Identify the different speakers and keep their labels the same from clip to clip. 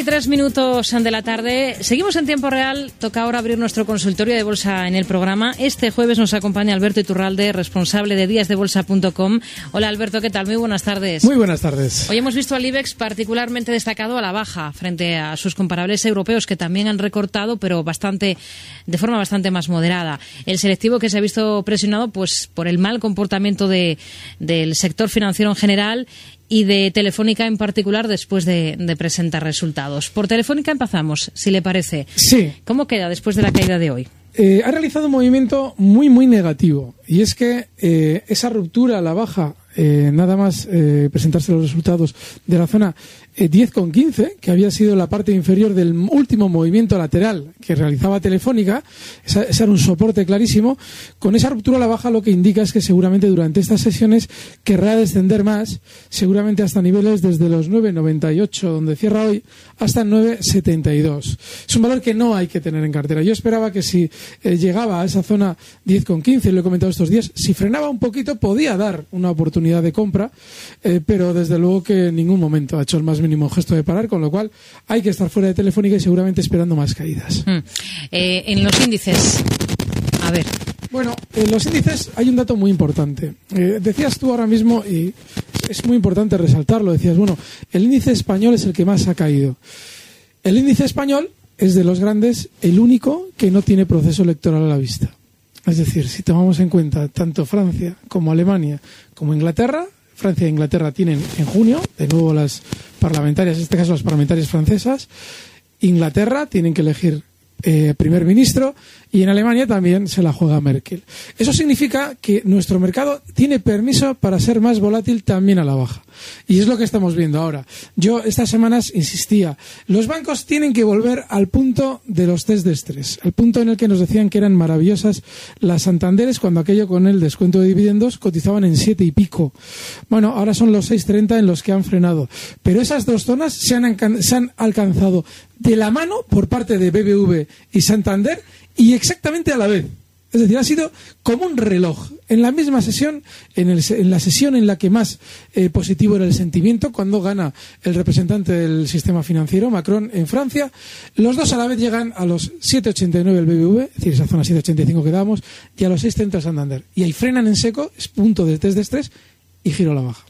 Speaker 1: 33 minutos de la tarde. Seguimos en tiempo real. Toca ahora abrir nuestro consultorio de bolsa en el programa. Este jueves nos acompaña Alberto Iturralde, responsable de díasdebolsa.com. Hola Alberto, ¿qué tal? Muy buenas tardes.
Speaker 2: Muy buenas tardes.
Speaker 1: Hoy hemos visto al IBEX particularmente destacado a la baja frente a sus comparables europeos que también han recortado, pero bastante, de forma bastante más moderada. El selectivo que se ha visto presionado pues por el mal comportamiento de, del sector financiero en general y de Telefónica en particular después de, de, presentar resultados. Por Telefónica empezamos, si le parece.
Speaker 2: Sí.
Speaker 1: ¿Cómo queda después de la caída de hoy?
Speaker 2: Eh, ha realizado un movimiento muy, muy negativo. Y es que eh, esa ruptura a la baja, eh, nada más presentarse los resultados de la zona 10,15, que había sido la parte inferior del último movimiento lateral que realizaba Telefónica, ese era un soporte clarísimo. Con esa ruptura a la baja lo que indica es que seguramente durante estas sesiones querrá descender más, seguramente hasta niveles desde los 9,98, donde cierra hoy, hasta 9,72. Es un valor que no hay que tener en cartera. Yo esperaba que si eh, llegaba a esa zona 10,15, lo he comentado estos días, si frenaba un poquito podía dar una oportunidad de compra, eh, pero desde luego que en ningún momento ha hecho el más mínimo gesto de parar, con lo cual hay que estar fuera de Telefónica y seguramente esperando más caídas.
Speaker 1: Mm. Eh, en los índices, a ver.
Speaker 2: Bueno, en los índices hay un dato muy importante. Eh, decías tú ahora mismo, y es muy importante resaltarlo, decías, bueno, el índice español es el que más ha caído. El índice español es de los grandes el único que no tiene proceso electoral a la vista. Es decir, si tomamos en cuenta tanto Francia como Alemania como Inglaterra, Francia e Inglaterra tienen en junio, de nuevo las parlamentarias, en este caso las parlamentarias francesas, Inglaterra tienen que elegir eh, primer ministro y en Alemania también se la juega Merkel. Eso significa que nuestro mercado tiene permiso para ser más volátil también a la baja. Y es lo que estamos viendo ahora. Yo estas semanas insistía, los bancos tienen que volver al punto de los test de estrés, al punto en el que nos decían que eran maravillosas las Santanderes cuando aquello con el descuento de dividendos cotizaban en siete y pico. Bueno, ahora son los 6.30 en los que han frenado. Pero esas dos zonas se han, se han alcanzado de la mano por parte de BBV y Santander y exactamente a la vez. Es decir, ha sido como un reloj. En la misma sesión, en, el, en la sesión en la que más eh, positivo era el sentimiento, cuando gana el representante del sistema financiero, Macron, en Francia, los dos a la vez llegan a los 7,89 el BBV, es decir, esa zona 7,85 que damos, y a los 6,30 el Santander. Y ahí frenan en seco, es punto de test de estrés, y giro a la baja.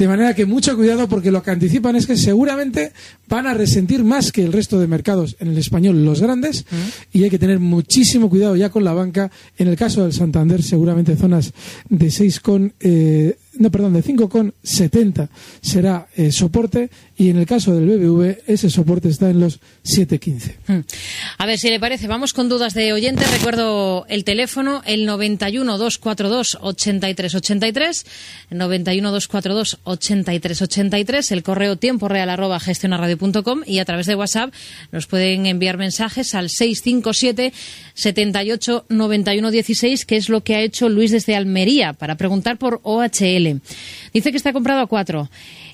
Speaker 2: De manera que mucho cuidado porque lo que anticipan es que seguramente van a resentir más que el resto de mercados en el español los grandes y hay que tener muchísimo cuidado ya con la banca. En el caso del Santander seguramente zonas de 6 con eh, no, perdón, de 5,70 será eh, soporte y en el caso del BBV ese soporte está en los 7,15.
Speaker 1: A ver si le parece, vamos con dudas de oyentes. Recuerdo el teléfono, el 91 242 8383, 91 242 8383, el correo tiempo real arroba gestionarradio.com y a través de WhatsApp nos pueden enviar mensajes al 657 78 91 16, que es lo que ha hecho Luis desde Almería para preguntar por OHL. Dice que está comprado a cuatro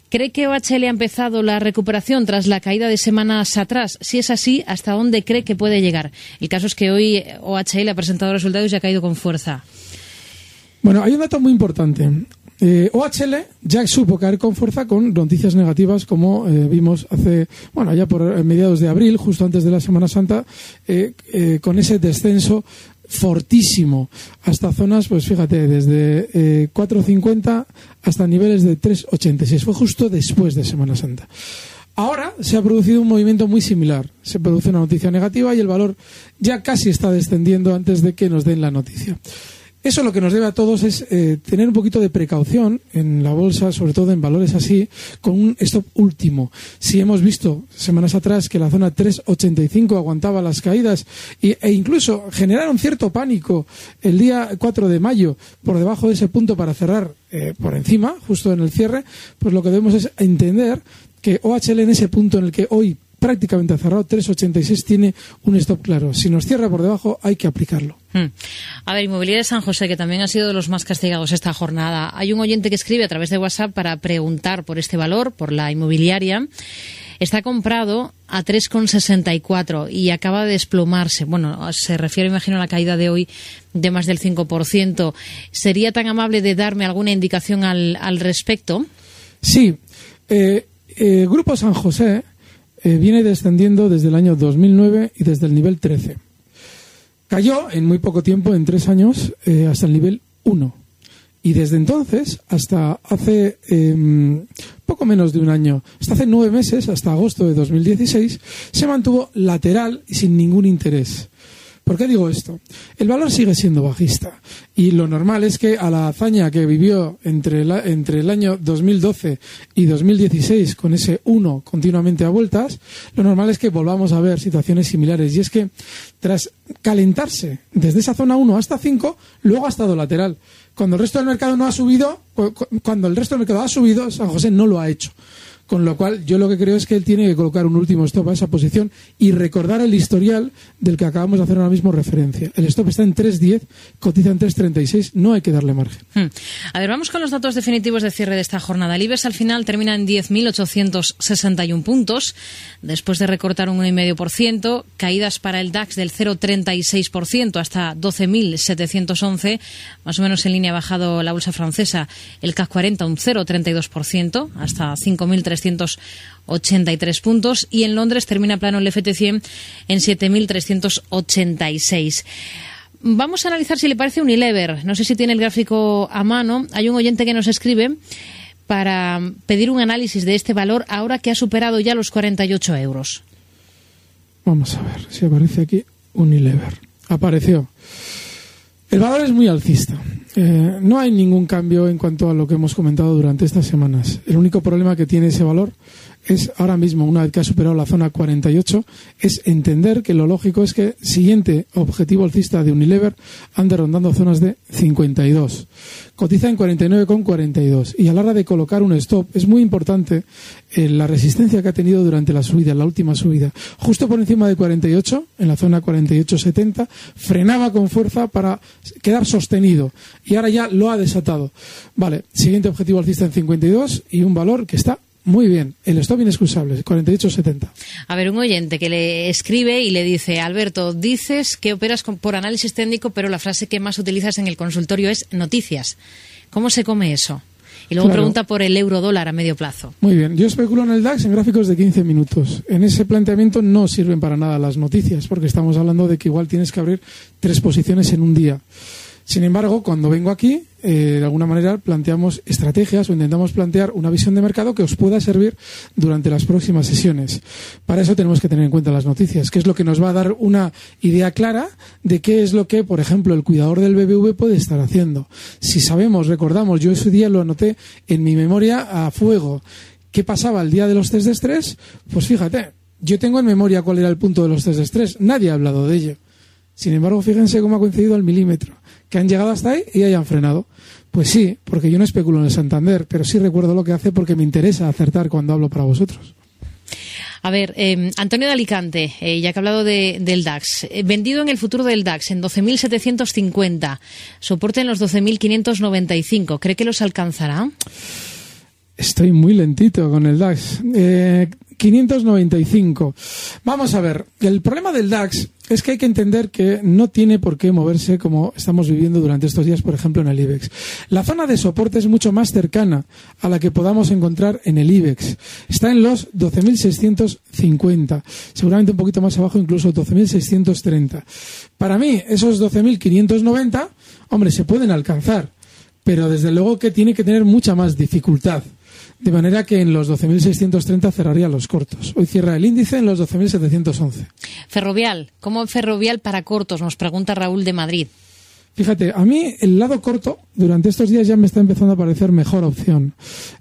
Speaker 1: ¿Cree que OHL ha empezado la recuperación tras la caída de semanas atrás? Si es así, ¿hasta dónde cree que puede llegar? El caso es que hoy OHL ha presentado resultados y ha caído con fuerza.
Speaker 2: Bueno, hay un dato muy importante. Eh, OHL ya supo caer con fuerza con noticias negativas, como eh, vimos hace, bueno, ya por eh, mediados de abril, justo antes de la Semana Santa, con ese descenso fortísimo hasta zonas, pues fíjate, desde 4.50 hasta niveles de 3.86. Fue justo después de Semana Santa. Ahora se ha producido un movimiento muy similar. Se produce una noticia negativa y el valor ya casi está descendiendo antes de que nos den la noticia. Eso lo que nos debe a todos es eh, tener un poquito de precaución en la bolsa, sobre todo en valores así, con un stop último. Si hemos visto semanas atrás que la zona 385 aguantaba las caídas e incluso generaron cierto pánico el día 4 de mayo por debajo de ese punto para cerrar eh, por encima, justo en el cierre, pues lo que debemos es entender que OHL en ese punto en el que hoy prácticamente ha cerrado 3,86 tiene un stop claro. Si nos cierra por debajo hay que aplicarlo. Hmm.
Speaker 1: A ver, Inmobiliaria de San José, que también ha sido de los más castigados esta jornada. Hay un oyente que escribe a través de WhatsApp para preguntar por este valor, por la inmobiliaria. Está comprado a 3,64 y acaba de desplomarse. Bueno, se refiere, imagino, a la caída de hoy de más del 5%. ¿Sería tan amable de darme alguna indicación al, respecto?
Speaker 2: Sí. Eh, eh, Grupo San José eh, viene descendiendo desde el año 2009 y desde el nivel 13. Cayó en muy poco tiempo, en tres años, eh, hasta el nivel 1. Y desde entonces, hasta hace em, poco menos de un año, hasta hace nueve meses, hasta agosto de 2016, se mantuvo lateral y sin ningún interés. ¿Por qué digo esto? El valor sigue siendo bajista y lo normal es que a la hazaña que vivió entre, entre el año 2012 y 2016 con ese 1 continuamente a vueltas, lo normal es que volvamos a ver situaciones similares y es que tras calentarse desde esa zona 1 hasta 5, luego ha estado lateral. Cuando el resto del mercado no ha subido, cuando el resto del mercado ha subido, San José no lo ha hecho. Con lo cual, yo lo que creo es que él tiene que colocar un último stop a esa posición y recordar el historial del que acabamos de hacer ahora mismo referencia. El stop está en 3.10, cotiza en 3.36, no hay que darle margen. Hmm.
Speaker 1: A ver, vamos con los datos definitivos de cierre de esta jornada. El IBEX al final termina en 10.861 puntos, después de recortar un 1,5%, caídas para el DAX del 0,36% hasta 12.711, más o menos en línea ha bajado la bolsa francesa, el CAC 40 un 0,32% hasta 5.300 383 puntos y en Londres termina plano el FT100 en 7.386. Vamos a analizar si le parece un Unilever. No sé si tiene el gráfico a mano. Hay un oyente que nos escribe para pedir un análisis de este valor ahora que ha superado ya los 48 euros.
Speaker 2: Vamos a ver si aparece aquí Unilever. Apareció. El valor es muy alcista. Eh, no hay ningún cambio en cuanto a lo que hemos comentado durante estas semanas. El único problema que tiene ese valor es ahora mismo, una vez que ha superado la zona 48, es entender que lo lógico es que siguiente objetivo alcista de Unilever ande rondando zonas de 52. Cotiza en 49,42 y a la hora de colocar un stop es muy importante eh, la resistencia que ha tenido durante la subida, la última subida. Justo por encima de 48, en la zona 48,70, frenaba con fuerza para quedar sostenido y ahora ya lo ha desatado. Vale, siguiente objetivo alcista en 52 y un valor que está muy bien, el stop inexcusable, 48.70.
Speaker 1: A ver, un oyente que le escribe y le dice, Alberto, dices que operas por análisis técnico, pero la frase que más utilizas en el consultorio es noticias. ¿Cómo se come eso? Y luego pregunta por el euro dólar a medio plazo.
Speaker 2: Muy bien, yo especulo en el DAX en gráficos de 15 minutos. En ese planteamiento no sirven para nada las noticias, porque estamos hablando de que igual tienes que abrir tres posiciones en un día. Sin embargo, cuando vengo aquí, eh, de alguna manera planteamos estrategias o intentamos plantear una visión de mercado que os pueda servir durante las próximas sesiones. Para eso tenemos que tener en cuenta las noticias, que es lo que nos va a dar una idea clara de qué es lo que, por ejemplo, el cuidador del BBV puede estar haciendo. Si sabemos, recordamos, yo ese día lo anoté en mi memoria a fuego. ¿Qué pasaba el día de los test de estrés? Pues fíjate, yo tengo en memoria cuál era el punto de los test de estrés. Nadie ha hablado de ello. Sin embargo, fíjense cómo ha coincidido al milímetro que han llegado hasta ahí y hayan frenado. Pues sí, porque yo no especulo en el Santander, pero sí recuerdo lo que hace porque me interesa acertar cuando hablo para vosotros.
Speaker 1: A ver, em, Antonio de Alicante, eh, ya que ha hablado del DAX, eh, vendido en el futuro del DAX en 12.750, soporte en los 12.595, ¿cree que los alcanzará?
Speaker 2: Estoy muy lentito con el DAX. Eh, 595. Vamos a ver, el problema del DAX es que hay que entender que no tiene por qué moverse como estamos viviendo durante estos días, por ejemplo, en el IBEX. La zona de soporte es mucho más cercana a la que podamos encontrar en el IBEX. Está en los 12.650, seguramente un poquito más abajo, incluso 12.630. Para mí, esos 12.590, hombre, se pueden alcanzar, pero desde luego que tiene que tener mucha más dificultad. De manera que en los 12.630 cerraría los cortos. Hoy cierra el índice en los 12.711.
Speaker 1: Ferrovial, ¿cómo ferrovial para cortos? Nos pregunta Raúl de Madrid.
Speaker 2: Fíjate, a mí el lado corto durante estos días ya me está empezando a parecer mejor opción.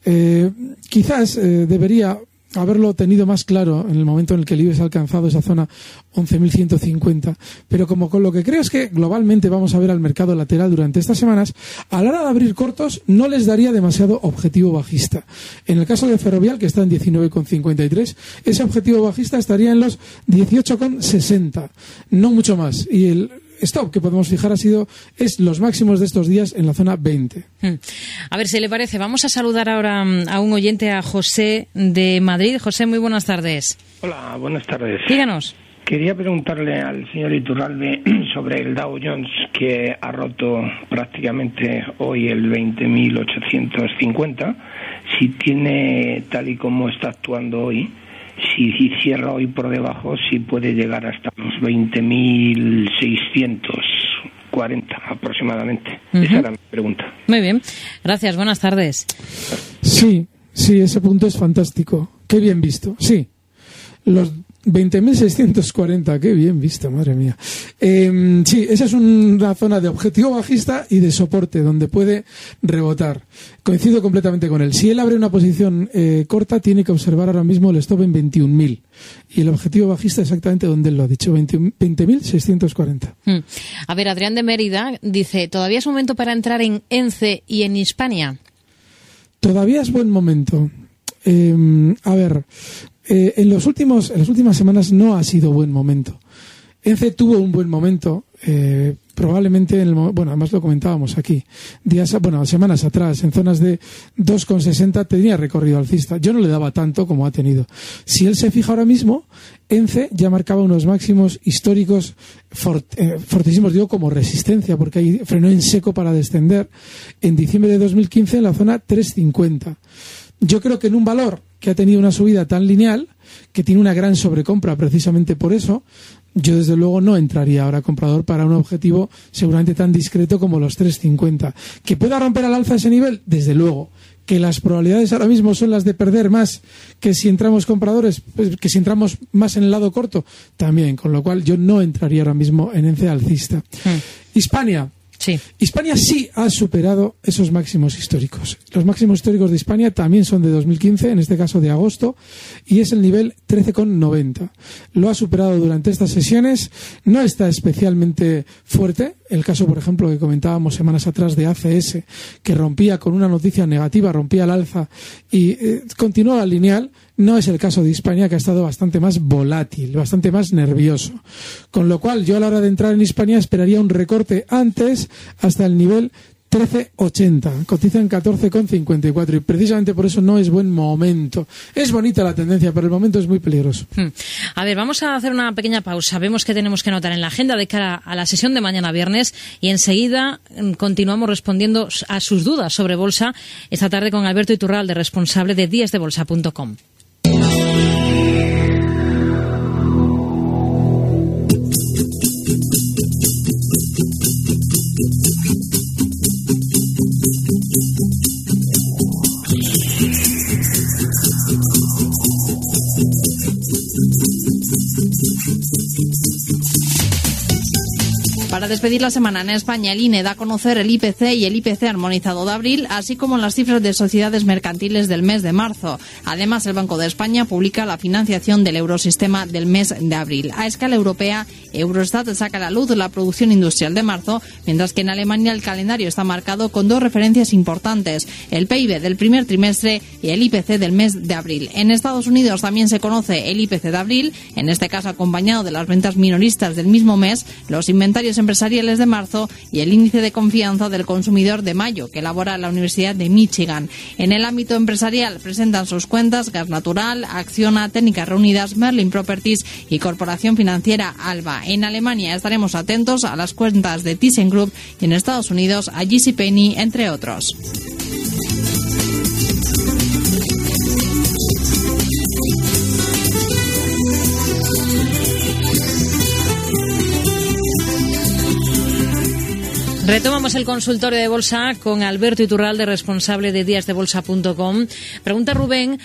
Speaker 2: Eh, quizás eh, debería haberlo tenido más claro en el momento en el que el IBEX ha alcanzado esa zona 11.150. Pero como con lo que creo es que globalmente vamos a ver al mercado lateral durante estas semanas, a la hora de abrir cortos no les daría demasiado objetivo bajista. En el caso de Ferrovial, que está en 19,53, ese objetivo bajista estaría en los 18,60. No mucho más. Y el stop que podemos fijar ha sido es los máximos de estos días en la zona 20.
Speaker 1: Hmm. A ver si le parece. Vamos a saludar ahora mm, a un oyente, a José de Madrid. José, muy buenas tardes.
Speaker 3: Hola, buenas tardes.
Speaker 1: Díganos.
Speaker 3: Quería preguntarle al señor Iturralde sobre el Dow Jones que ha roto prácticamente hoy el 20.850, si tiene, tal y como está actuando hoy, si, si cierra hoy por debajo, si puede llegar hasta los 20.640 aproximadamente. Esa era mi pregunta.
Speaker 1: Muy bien. Gracias. Buenas tardes.
Speaker 2: Sí, sí, ese punto es fantástico. Qué bien visto. Sí. Los 20.640, qué bien visto, madre mía. Eh, sí, esa es una zona de objetivo bajista y de soporte donde puede rebotar. Coincido completamente con él. Si él abre una posición eh, corta, tiene que observar ahora mismo el stop en 21.000 y el objetivo bajista exactamente donde él lo ha dicho, 20.640.
Speaker 1: Hmm. A ver, Adrián de Mérida dice, ¿todavía es momento para entrar en ENCE y en Hispania?
Speaker 2: Todavía es buen momento. Eh, a ver, eh, en, los últimos, en las últimas semanas no ha sido buen momento. ENCE tuvo un buen momento, eh, probablemente, en el, bueno, además lo comentábamos aquí, días, bueno, semanas atrás, en zonas de 2,60 tenía recorrido alcista. Yo no le daba tanto como ha tenido. Si él se fija ahora mismo, ENCE ya marcaba unos máximos históricos eh, fortísimos, digo, como resistencia, porque ahí frenó en seco para descender en diciembre de 2015 en la zona 350. Yo creo que en un valor que ha tenido una subida tan lineal, que tiene una gran sobrecompra precisamente por eso, yo desde luego no entraría ahora comprador para un objetivo seguramente tan discreto como los 3.50. ¿Que pueda romper al alza ese nivel? Desde luego. Que las probabilidades ahora mismo son las de perder más que si entramos compradores, pues, que si entramos más en el lado corto, también. Con lo cual yo no entraría ahora mismo en ence alcista.
Speaker 1: Hmm.
Speaker 2: Hispania,
Speaker 1: Sí.
Speaker 2: Hispania sí ha superado esos máximos históricos. Los máximos históricos de Hispania también son de 2015, en este caso de agosto, y es el nivel 13,90. Lo ha superado durante estas sesiones, no está especialmente fuerte. El caso, por ejemplo, que comentábamos semanas atrás de ACS, que rompía con una noticia negativa, rompía el alza y eh, continuó la lineal, no es el caso de Hispania, que ha estado bastante más volátil, bastante más nervioso. Con lo cual, yo a la hora de entrar en Hispania esperaría un recorte antes hasta el nivel 13,80. Cotiza en 14,54 y precisamente por eso no es buen momento. Es bonita la tendencia, pero el momento es muy peligroso.
Speaker 1: Hmm. A ver, vamos a hacer una pequeña pausa. Vemos que tenemos que anotar en la agenda de cara a la sesión de mañana viernes y enseguida mm, continuamos respondiendo a sus dudas sobre bolsa esta tarde con Alberto Iturralde, responsable de díasdebolsa.com.
Speaker 4: Para despedir la semana en España, el INE da a conocer el IPC y el IPC armonizado de abril, así como las cifras de sociedades mercantiles del mes de marzo. Además, el Banco de España publica la financiación del eurosistema del mes de abril. A escala europea, Eurostat saca a la luz la producción industrial de marzo, mientras que en Alemania el calendario está marcado con dos referencias importantes, el PIB del primer trimestre y el IPC del mes de abril. En Estados Unidos también se conoce el IPC de abril, en este caso acompañado de las ventas minoristas del mismo mes, los inventarios en empresariales de marzo y el índice de confianza del consumidor de mayo, que elabora la Universidad de Michigan. En el ámbito empresarial presentan sus cuentas Gas Natural, Acciona, Técnicas Reunidas, Merlin Properties y Corporación Financiera Alba. En Alemania estaremos atentos a las cuentas de ThyssenKrupp y en Estados Unidos a JCPenney, entre otros.
Speaker 1: Retomamos el consultorio de bolsa con Alberto Iturralde, responsable de díasdebolsa.com. Pregunta Rubén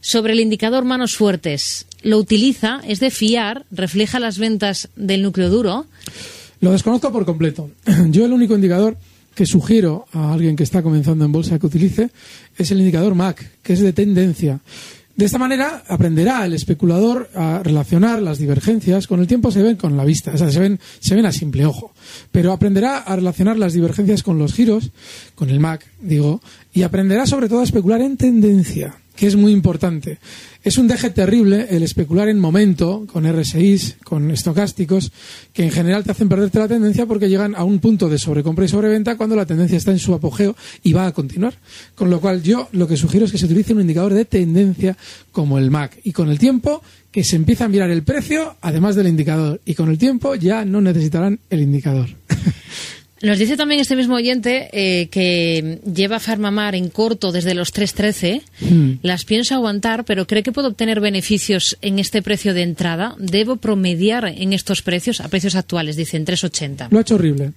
Speaker 1: sobre el indicador manos fuertes. ¿Lo utiliza? ¿Es de fiar? ¿Refleja las ventas del núcleo duro?
Speaker 2: Lo desconozco por completo. Yo el único indicador que sugiero a alguien que está comenzando en bolsa que utilice es el indicador MAC, que es de tendencia. De esta manera aprenderá el especulador a relacionar las divergencias. Con el tiempo se ven con la vista, o sea, se ven, se ven a simple ojo. Pero aprenderá a relacionar las divergencias con los giros, con el MAC, digo, y aprenderá sobre todo a especular en tendencia que es muy importante. Es un deje terrible el especular en momento, con RSIs, con estocásticos, que en general te hacen perderte la tendencia porque llegan a un punto de sobrecompra y sobreventa cuando la tendencia está en su apogeo y va a continuar. Con lo cual yo lo que sugiero es que se utilice un indicador de tendencia como el MAC y con el tiempo que se empieza a mirar el precio además del indicador y con el tiempo ya no necesitarán el indicador.
Speaker 1: Nos dice también este mismo oyente eh, que lleva Farmamar en corto desde los 3.13.
Speaker 2: Hmm.
Speaker 1: Las pienso aguantar, pero cree que puedo obtener beneficios en este precio de entrada. ¿Debo promediar en estos precios, a precios actuales, dicen 3.80?
Speaker 2: Lo ha hecho horrible.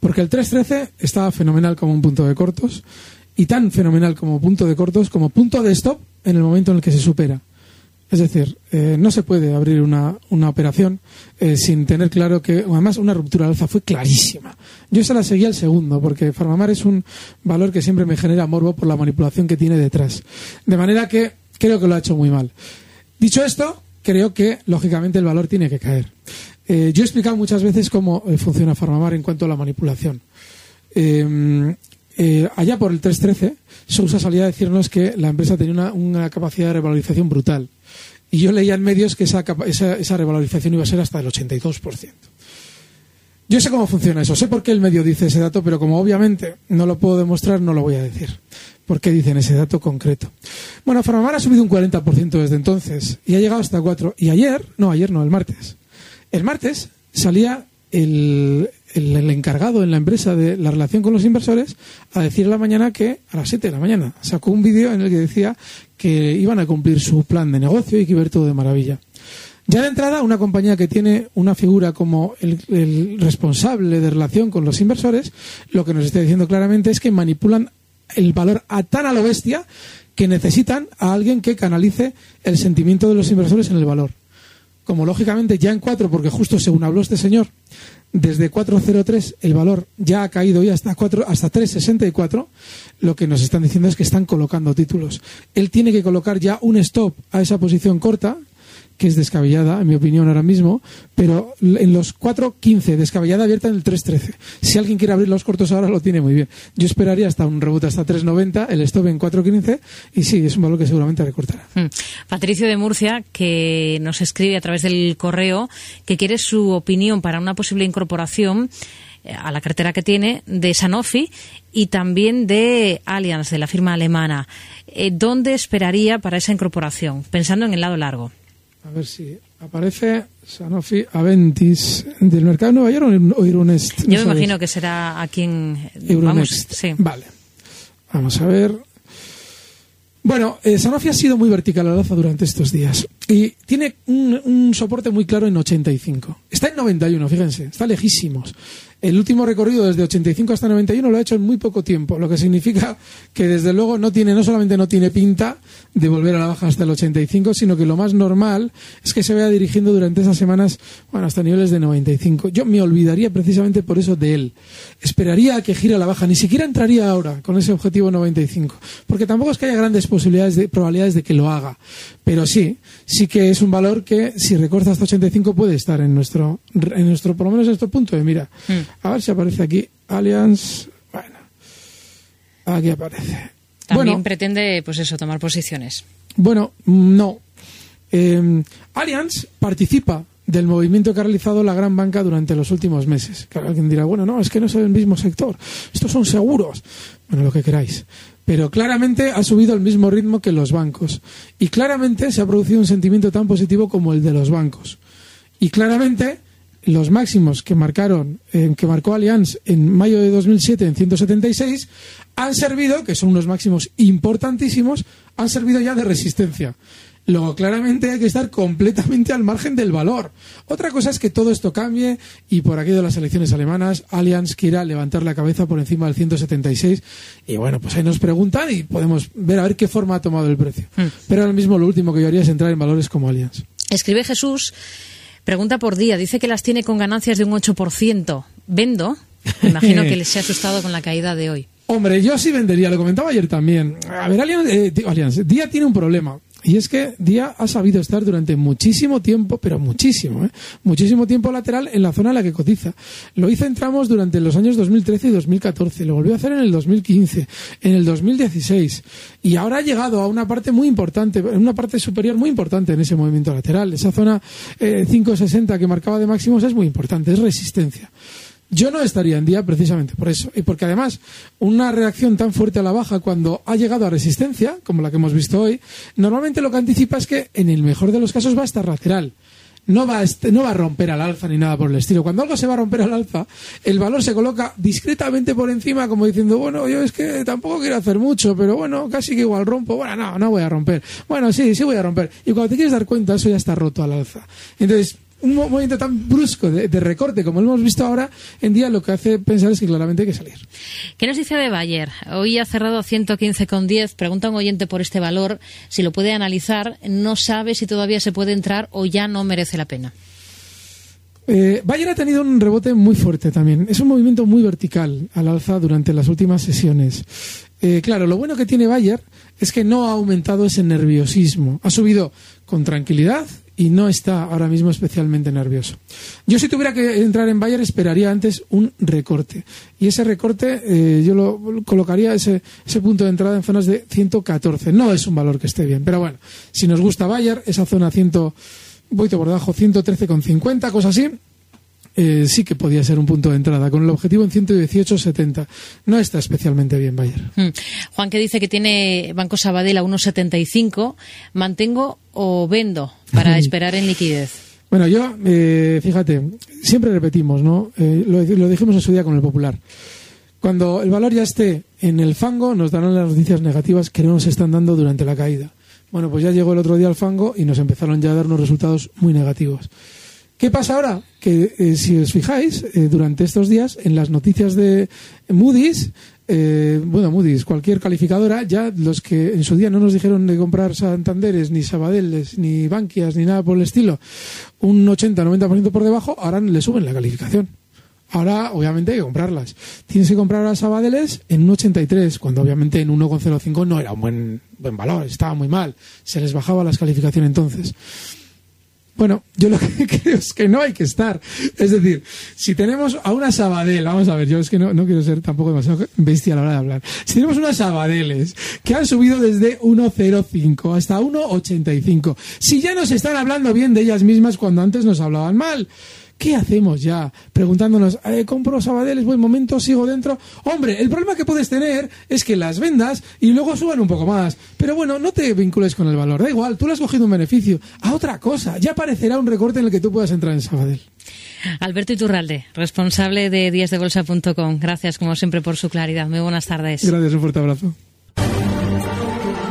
Speaker 2: Porque el 3.13 estaba fenomenal como un punto de cortos y tan fenomenal como punto de cortos como punto de stop en el momento en el que se supera. Es decir, eh, no se puede abrir una, una operación eh, sin tener claro que, además, una ruptura al alza fue clarísima. Yo se la seguía al segundo, porque Farmamar es un valor que siempre me genera morbo por la manipulación que tiene detrás. De manera que creo que lo ha hecho muy mal. Dicho esto, creo que, lógicamente, el valor tiene que caer. Eh, yo he explicado muchas veces cómo funciona Farmamar en cuanto a la manipulación. Allá por el 313, Sousa salía a decirnos que la empresa tenía una, una capacidad de revalorización brutal. Y yo leía en medios que esa, esa revalorización iba a ser hasta el 82%. Yo sé cómo funciona eso, sé por qué el medio dice ese dato, pero como obviamente no lo puedo demostrar, no lo voy a decir. ¿Por qué dicen ese dato concreto? Bueno, Farmamar ha subido un 40% desde entonces y ha llegado hasta 4. Y ayer, no, ayer no, el martes. El martes salía el, el- encargado en la empresa de la relación con los inversores a decir a la mañana que, a las 7 de la mañana, sacó un vídeo en el que decía que iban a cumplir su plan de negocio y que iba a ir todo de maravilla. Ya de entrada, una compañía que tiene una figura como el, el responsable de relación con los inversores, lo que nos está diciendo claramente es que manipulan el valor a tan a lo bestia que necesitan a alguien que canalice el sentimiento de los inversores en el valor. Como lógicamente ya en 4, porque justo según habló este señor, desde 4.03 el valor ya ha caído hoy hasta 4, hasta 3.64, lo que nos están diciendo es que están colocando títulos. Él tiene que colocar ya un stop a esa posición corta, que es descabellada, en mi opinión, ahora mismo, pero en los 4.15, descabellada abierta en el 3.13. Si alguien quiere abrir los cortos ahora, lo tiene muy bien. Yo esperaría hasta un rebote hasta 3.90, el stop en 4.15, y sí, es un valor que seguramente recortará.
Speaker 1: Mm. Patricio de Murcia, que nos escribe a través del correo, que quiere su opinión para una posible incorporación eh, a la cartera que tiene de Sanofi y también de Allianz, de la firma alemana. Eh, ¿Dónde esperaría para esa incorporación? Pensando en el lado largo.
Speaker 2: A ver si aparece Sanofi Aventis del mercado de Nueva York o Euronest.
Speaker 1: Yo me imagino que será aquí en... Vamos,
Speaker 2: Euronext.
Speaker 1: sí.
Speaker 2: Vale. Vamos a ver. Bueno, eh, Sanofi ha sido muy vertical al alza durante estos días y tiene un, un soporte muy claro en 85. Está en 91, fíjense, está lejísimos. El último recorrido desde 85 hasta 91 lo ha hecho en muy poco tiempo, lo que significa que desde luego no tiene, no solamente no tiene pinta de volver a la baja hasta el 85, sino que lo más normal es que se vaya dirigiendo durante esas semanas, bueno, hasta niveles de 95. Yo me olvidaría precisamente por eso de él. Esperaría a que gire a la baja, ni siquiera entraría ahora con ese objetivo 95, porque tampoco es que haya grandes posibilidades de, probabilidades de que lo haga. Pero sí, sí que es un valor que si recorta hasta 85 puede estar en nuestro, en nuestro, por lo menos en nuestro punto de mira. A ver si aparece aquí Allianz. Bueno, aquí aparece.
Speaker 1: También
Speaker 2: Bueno,
Speaker 1: pretende, pues eso, tomar posiciones.
Speaker 2: bueno, no. Eh, Allianz participa del movimiento que ha realizado la gran banca durante los últimos meses. Claro, alguien dirá, bueno, no, es que no es el mismo sector, estos son seguros. Bueno, lo que queráis. Pero claramente ha subido al mismo ritmo que los bancos. Y claramente se ha producido un sentimiento tan positivo como el de los bancos. Y claramente los máximos que marcaron, eh, que marcó Allianz en mayo de 2007 en 176, han servido, que son unos máximos importantísimos, han servido ya de resistencia. Luego, claramente hay que estar completamente al margen del valor. Otra cosa es que todo esto cambie y por aquí de las elecciones alemanas, Allianz quiera levantar la cabeza por encima del 176. Y bueno, pues ahí nos preguntan y podemos ver a ver qué forma ha tomado el precio. Hmm. Pero ahora mismo lo último que yo haría es entrar en valores como Allianz.
Speaker 1: Escribe Jesús, pregunta por día, dice que las tiene con ganancias de un 8%. ¿Vendo? imagino que les ha asustado con la caída de hoy.
Speaker 2: Hombre, yo sí vendería, lo comentaba ayer también. A ver, Allianz, eh, Allianz Día tiene un problema. Y es que Día ha sabido estar durante muchísimo tiempo, pero muchísimo, ¿eh? muchísimo tiempo lateral en la zona en la que cotiza. Lo hizo en tramos durante los años 2013 y 2014, lo volvió a hacer en el 2015, en el 2016 y ahora ha llegado a una parte muy importante, una parte superior muy importante en ese movimiento lateral. Esa zona 560 eh, que marcaba de máximos es muy importante, es resistencia. Yo no estaría en día precisamente por eso. Y porque además una reacción tan fuerte a la baja cuando ha llegado a resistencia, como la que hemos visto hoy, normalmente lo que anticipa es que en el mejor de los casos va a estar lateral. No va, a no va a romper al alza ni nada por el estilo. Cuando algo se va a romper al alza, el valor se coloca discretamente por encima, como diciendo, bueno, yo es que tampoco quiero hacer mucho, pero bueno, casi que igual rompo. Bueno, no, no voy a romper. Bueno, sí, sí voy a romper. Y cuando te quieres dar cuenta, eso ya está roto al alza. Entonces, un movimiento tan brusco de, recorte como lo hemos visto ahora en día lo que hace pensar es que claramente hay que salir.
Speaker 1: ¿Qué nos dice de Bayer? Hoy ha cerrado 115,10. Pregunta un oyente por este valor, si lo puede analizar. No sabe si todavía se puede entrar o ya no merece la pena.
Speaker 2: Eh, Bayer ha tenido un rebote muy fuerte también. Es un movimiento muy vertical al alza durante las últimas sesiones. Eh, claro, lo bueno que tiene Bayer es que no ha aumentado ese nerviosismo. Ha subido con tranquilidad, y no está ahora mismo especialmente nervioso. Yo si tuviera que entrar en Bayer esperaría antes un recorte y ese recorte eh, yo lo colocaría ese, ese punto de entrada en zonas de 114. No es un valor que esté bien, pero bueno, si nos gusta Bayer, esa zona 100, voy por debajo, 113,50, cosas así, eh, sí que podía ser un punto de entrada, con el objetivo en 118,70. No está especialmente bien Bayer. Hmm.
Speaker 1: Juan, que dice que tiene Banco Sabadell a 1,75. ¿Mantengo o vendo para esperar en liquidez?
Speaker 2: Bueno, yo, eh, fíjate, siempre repetimos, ¿no? Eh, lo, lo dijimos en su día con el Popular. Cuando el valor ya esté en el fango, nos darán las noticias negativas que no nos están dando durante la caída. Bueno, pues ya llegó el otro día al fango y nos empezaron ya a dar unos resultados muy negativos. ¿Qué pasa ahora? Que eh, si os fijáis, eh, durante estos días, en las noticias de Moody's, eh, bueno, Moody's, cualquier calificadora, ya los que en su día no nos dijeron de comprar Santanderes, ni Sabadeles, ni Bankias, ni nada por el estilo, un 80-90% por debajo, ahora le suben la calificación. Ahora, obviamente, hay que comprarlas. Tienes que comprar a Sabadeles en un 83, cuando obviamente en 1,05 no era un buen, buen valor, estaba muy mal. Se les bajaba las calificaciones entonces. Bueno, yo lo que creo es que no hay que estar. Es decir, si tenemos a una Sabadell, vamos a ver, yo es que no, quiero ser tampoco demasiado bestia a la hora de hablar. Si tenemos unas Sabadeles que han subido desde 1,05 hasta 1,85, si ya nos están hablando bien de ellas mismas cuando antes nos hablaban mal, ¿Qué hacemos ya? Preguntándonos, eh, ¿compro Sabadell? buen momento? ¿Sigo dentro? Hombre, el problema que puedes tener es que las vendas y luego suban un poco más. Pero bueno, no te vincules con el valor. Da igual, tú le has cogido un beneficio. A otra cosa. Ya aparecerá un recorte en el que tú puedas entrar en Sabadell.
Speaker 1: Alberto Iturralde, responsable de díasdebolsa.com. Gracias, como siempre, por su claridad. Muy buenas tardes.
Speaker 2: Gracias, un fuerte abrazo.